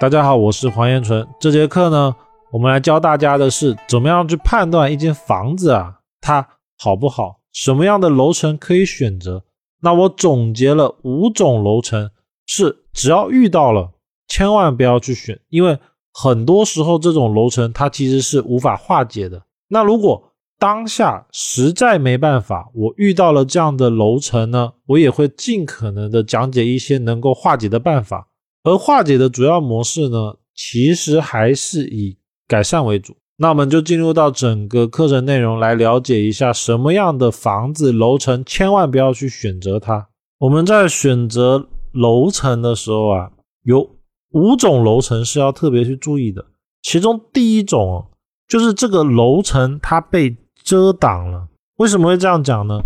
大家好，我是黄彦纯。这节课呢，我们来教大家的是怎么样去判断一间房子啊，它好不好？什么样的楼层可以选择？那我总结了五种楼层，是只要遇到了，千万不要去选，因为很多时候这种楼层它其实是无法化解的。那如果当下实在没办法，我遇到了这样的楼层呢，我也会尽可能的讲解一些能够化解的办法。而化解的主要模式呢，其实还是以改善为主。那我们就进入到整个课程内容来了解一下，什么样的房子楼层千万不要去选择它。我们在选择楼层的时候啊，有五种楼层是要特别去注意的。其中第一种就是这个楼层它被遮挡了。为什么会这样讲呢？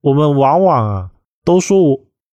我们往往啊都说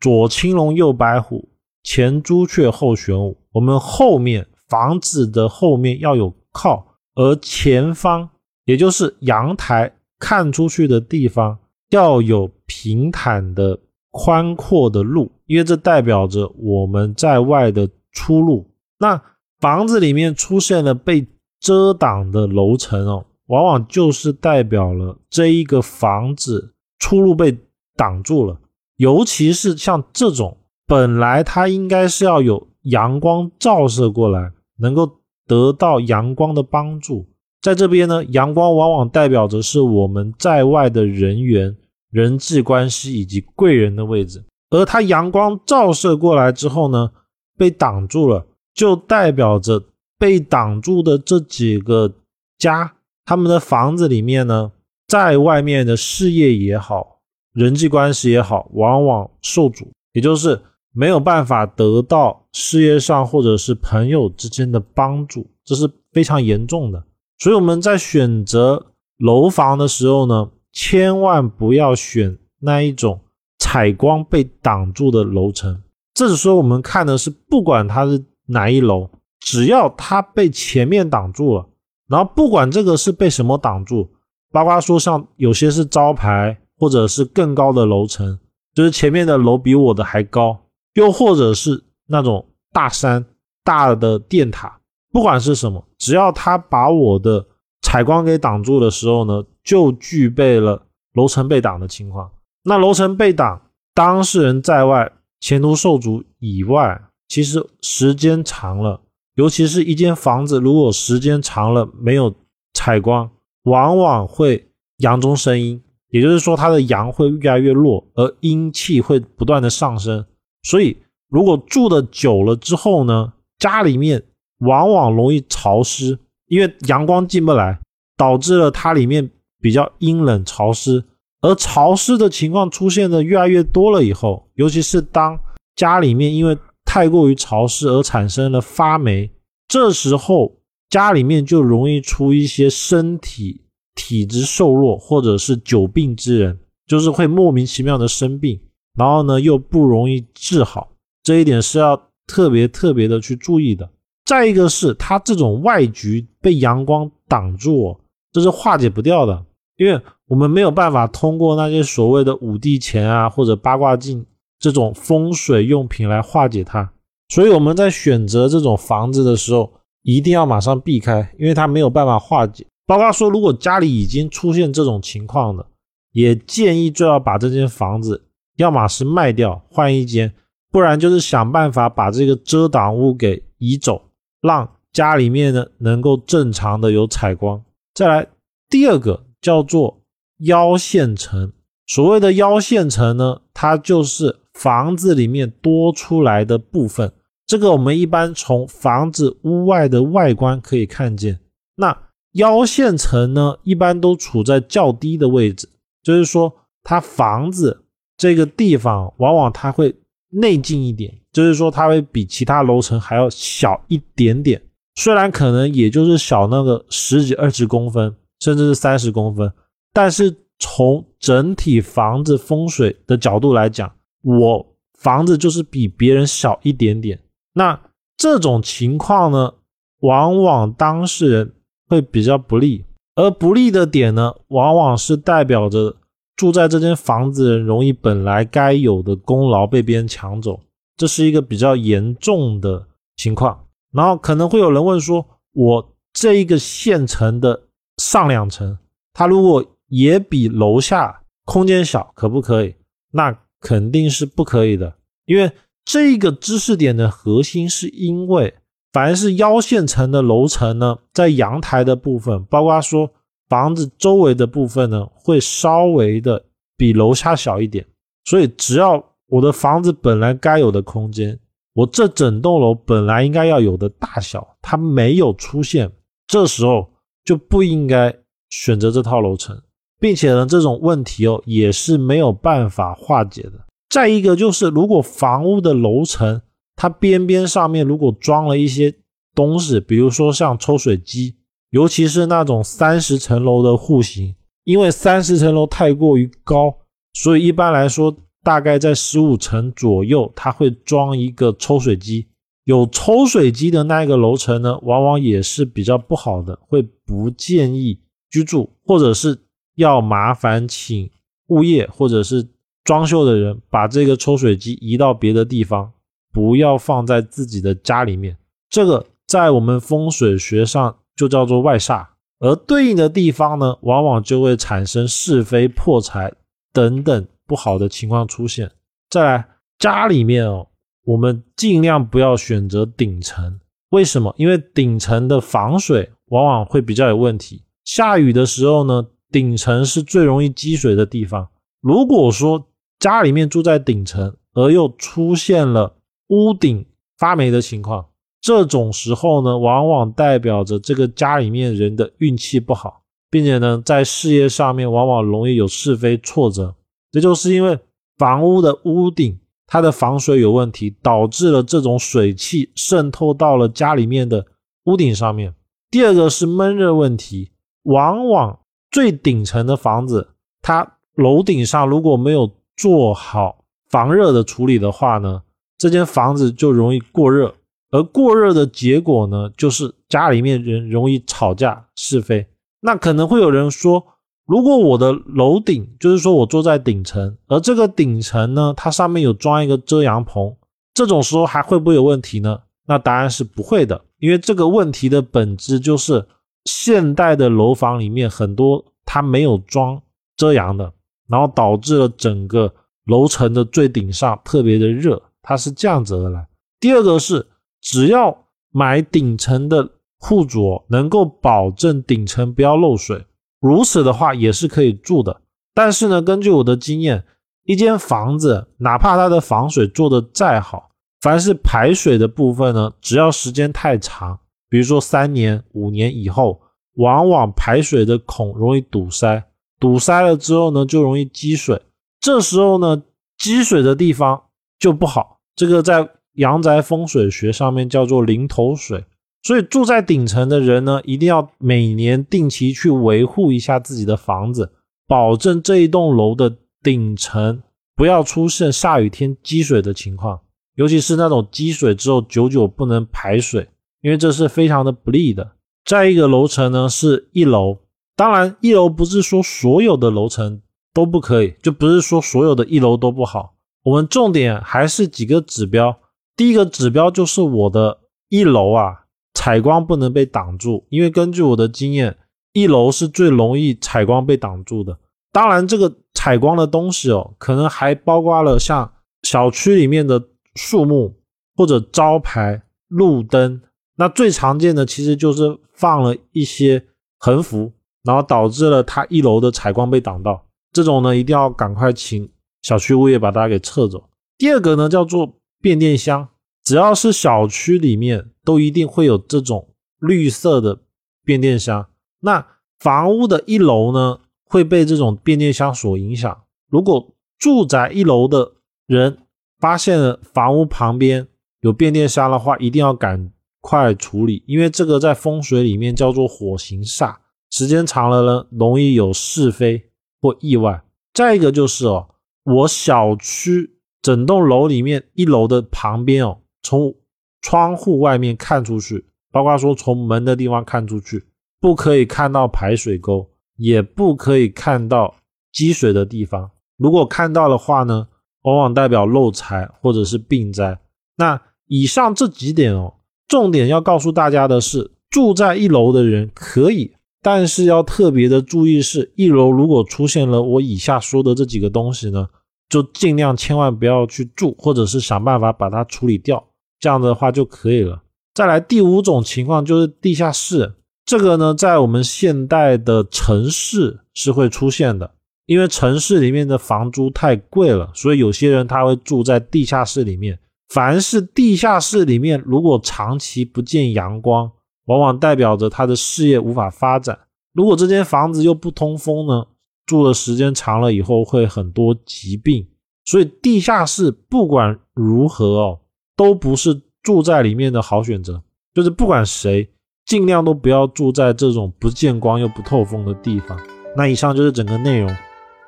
左青龙右白虎。前朱雀后玄武，我们后面房子的后面要有靠，而前方也就是阳台看出去的地方要有平坦的宽阔的路，因为这代表着我们在外的出路。那房子里面出现了被遮挡的楼层哦，往往就是代表了这一个房子出路被挡住了，尤其是像这种。本来它应该是要有阳光照射过来，能够得到阳光的帮助。在这边呢，阳光往往代表着是我们在外的人员、人际关系以及贵人的位置。而它阳光照射过来之后呢，被挡住了，就代表着被挡住的这几个家，他们的房子里面呢，在外面的事业也好，人际关系也好，往往受阻，也就是。没有办法得到事业上或者是朋友之间的帮助，这是非常严重的。所以我们在选择楼房的时候呢，千万不要选那一种采光被挡住的楼层。这时候我们看的是，不管它是哪一楼，只要它被前面挡住了，然后不管这个是被什么挡住，包括说像有些是招牌，或者是更高的楼层，就是前面的楼比我的还高。又或者是那种大山、大的电塔，不管是什么，只要它把我的采光给挡住的时候呢，就具备了楼层被挡的情况。那楼层被挡，当事人在外，前途受阻以外，其实时间长了，尤其是一间房子，如果时间长了没有采光，往往会阳中生阴，也就是说它的阳会越来越弱，而阴气会不断的上升。所以，如果住的久了之后呢，家里面往往容易潮湿，因为阳光进不来，导致了它里面比较阴冷潮湿。而潮湿的情况出现的越来越多了以后，尤其是当家里面因为太过于潮湿而产生了发霉，这时候家里面就容易出一些身体体质瘦弱或者是久病之人，就是会莫名其妙的生病。然后呢，又不容易治好，这一点是要特别特别的去注意的。再一个是它这种外局被阳光挡住，这是化解不掉的，因为我们没有办法通过那些所谓的五帝钱啊或者八卦镜这种风水用品来化解它。所以我们在选择这种房子的时候，一定要马上避开，因为它没有办法化解。包括说，如果家里已经出现这种情况的，也建议最好把这间房子。要么是卖掉换一间，不然就是想办法把这个遮挡物给移走，让家里面呢能够正常的有采光。再来第二个叫做腰线层，所谓的腰线层呢，它就是房子里面多出来的部分。这个我们一般从房子屋外的外观可以看见。那腰线层呢，一般都处在较低的位置，就是说它房子。这个地方往往它会内径一点，就是说它会比其他楼层还要小一点点。虽然可能也就是小那个十几二十公分，甚至是三十公分，但是从整体房子风水的角度来讲，我房子就是比别人小一点点。那这种情况呢，往往当事人会比较不利，而不利的点呢，往往是代表着。住在这间房子的人容易本来该有的功劳被别人抢走，这是一个比较严重的情况。然后可能会有人问说，我这一个县城的上两层，它如果也比楼下空间小，可不可以？那肯定是不可以的，因为这个知识点的核心是因为，凡是腰线层的楼层呢，在阳台的部分，包括说房子周围的部分呢，会稍微的比楼下小一点。所以，只要我的房子本来该有的空间，我这整栋楼本来应该要有的大小，它没有出现，这时候就不应该选择这套楼层。并且呢，这种问题哦也是没有办法化解的。再一个就是，如果房屋的楼层它边边上面如果装了一些东西，比如说像抽水机，尤其是那种三十层楼的户型，因为三十层楼太过于高，所以一般来说大概在十五层左右，它会装一个抽水机。有抽水机的那个楼层呢，往往也是比较不好的，会不建议居住，或者是。要麻烦请物业或者是装修的人把这个抽水机移到别的地方，不要放在自己的家里面。这个在我们风水学上就叫做外煞，而对应的地方呢，往往就会产生是非、破财等等不好的情况出现。再来，家里面哦，我们尽量不要选择顶层，为什么？因为顶层的防水往往会比较有问题。下雨的时候呢？顶层是最容易积水的地方。如果说家里面住在顶层，而又出现了屋顶发霉的情况，这种时候呢，往往代表着这个家里面人的运气不好，并且呢，在事业上面往往容易有是非挫折。这就是因为房屋的屋顶它的防水有问题，导致了这种水汽渗透到了家里面的屋顶上面。第二个是闷热问题，往往。最顶层的房子，它楼顶上如果没有做好防热的处理的话呢，这间房子就容易过热，而过热的结果呢，就是家里面人容易吵架是非。那可能会有人说，如果我的楼顶，就是说我坐在顶层，而这个顶层呢，它上面有装一个遮阳棚，这种时候还会不会有问题呢？那答案是不会的，因为这个问题的本质就是。现代的楼房里面很多它没有装遮阳的，然后导致了整个楼层的最顶上特别的热，它是这样子而来。第二个是，只要买顶层的户主能够保证顶层不要漏水，如此的话也是可以住的。但是呢，根据我的经验，一间房子哪怕它的防水做的再好，凡是排水的部分呢，只要时间太长。比如说三年、五年以后，往往排水的孔容易堵塞，堵塞了之后呢，就容易积水。这时候呢，积水的地方就不好。这个在阳宅风水学上面叫做零头水。所以住在顶层的人呢，一定要每年定期去维护一下自己的房子，保证这一栋楼的顶层不要出现下雨天积水的情况，尤其是那种积水之后久久不能排水。因为这是非常的不利的。再一个楼层呢，是一楼。当然，一楼不是说所有的楼层都不可以，就不是说所有的一楼都不好。我们重点还是几个指标。第一个指标就是我的一楼啊，采光不能被挡住。因为根据我的经验，一楼是最容易采光被挡住的。当然，这个采光的东西哦，可能还包括了像小区里面的树木或者招牌、路灯。那最常见的其实就是放了一些横幅，然后导致了它一楼的采光被挡到。这种呢，一定要赶快请小区物业把它给撤走。第二个呢，叫做变电箱，只要是小区里面都一定会有这种绿色的变电箱。那房屋的一楼呢，会被这种变电箱所影响。如果住宅一楼的人发现了房屋旁边有变电箱的话，一定要赶。快处理，因为这个在风水里面叫做火行煞，时间长了呢，容易有是非或意外。再一个就是哦，我小区整栋楼里面一楼的旁边哦，从窗户外面看出去，包括说从门的地方看出去，不可以看到排水沟，也不可以看到积水的地方。如果看到的话呢，往往代表漏财或者是病灾。那以上这几点哦。重点要告诉大家的是，住在一楼的人可以，但是要特别的注意是，一楼如果出现了我以下说的这几个东西呢，就尽量千万不要去住，或者是想办法把它处理掉，这样的话就可以了。再来第五种情况就是地下室，这个呢，在我们现代的城市是会出现的，因为城市里面的房租太贵了，所以有些人他会住在地下室里面。凡是地下室里面，如果长期不见阳光，往往代表着他的事业无法发展。如果这间房子又不通风呢，住的时间长了以后会很多疾病。所以地下室不管如何哦，都不是住在里面的好选择。就是不管谁，尽量都不要住在这种不见光又不透风的地方。那以上就是整个内容。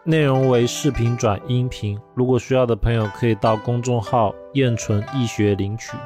内容为视频转音频，如果需要的朋友可以到公众号“燕纯易学”领取。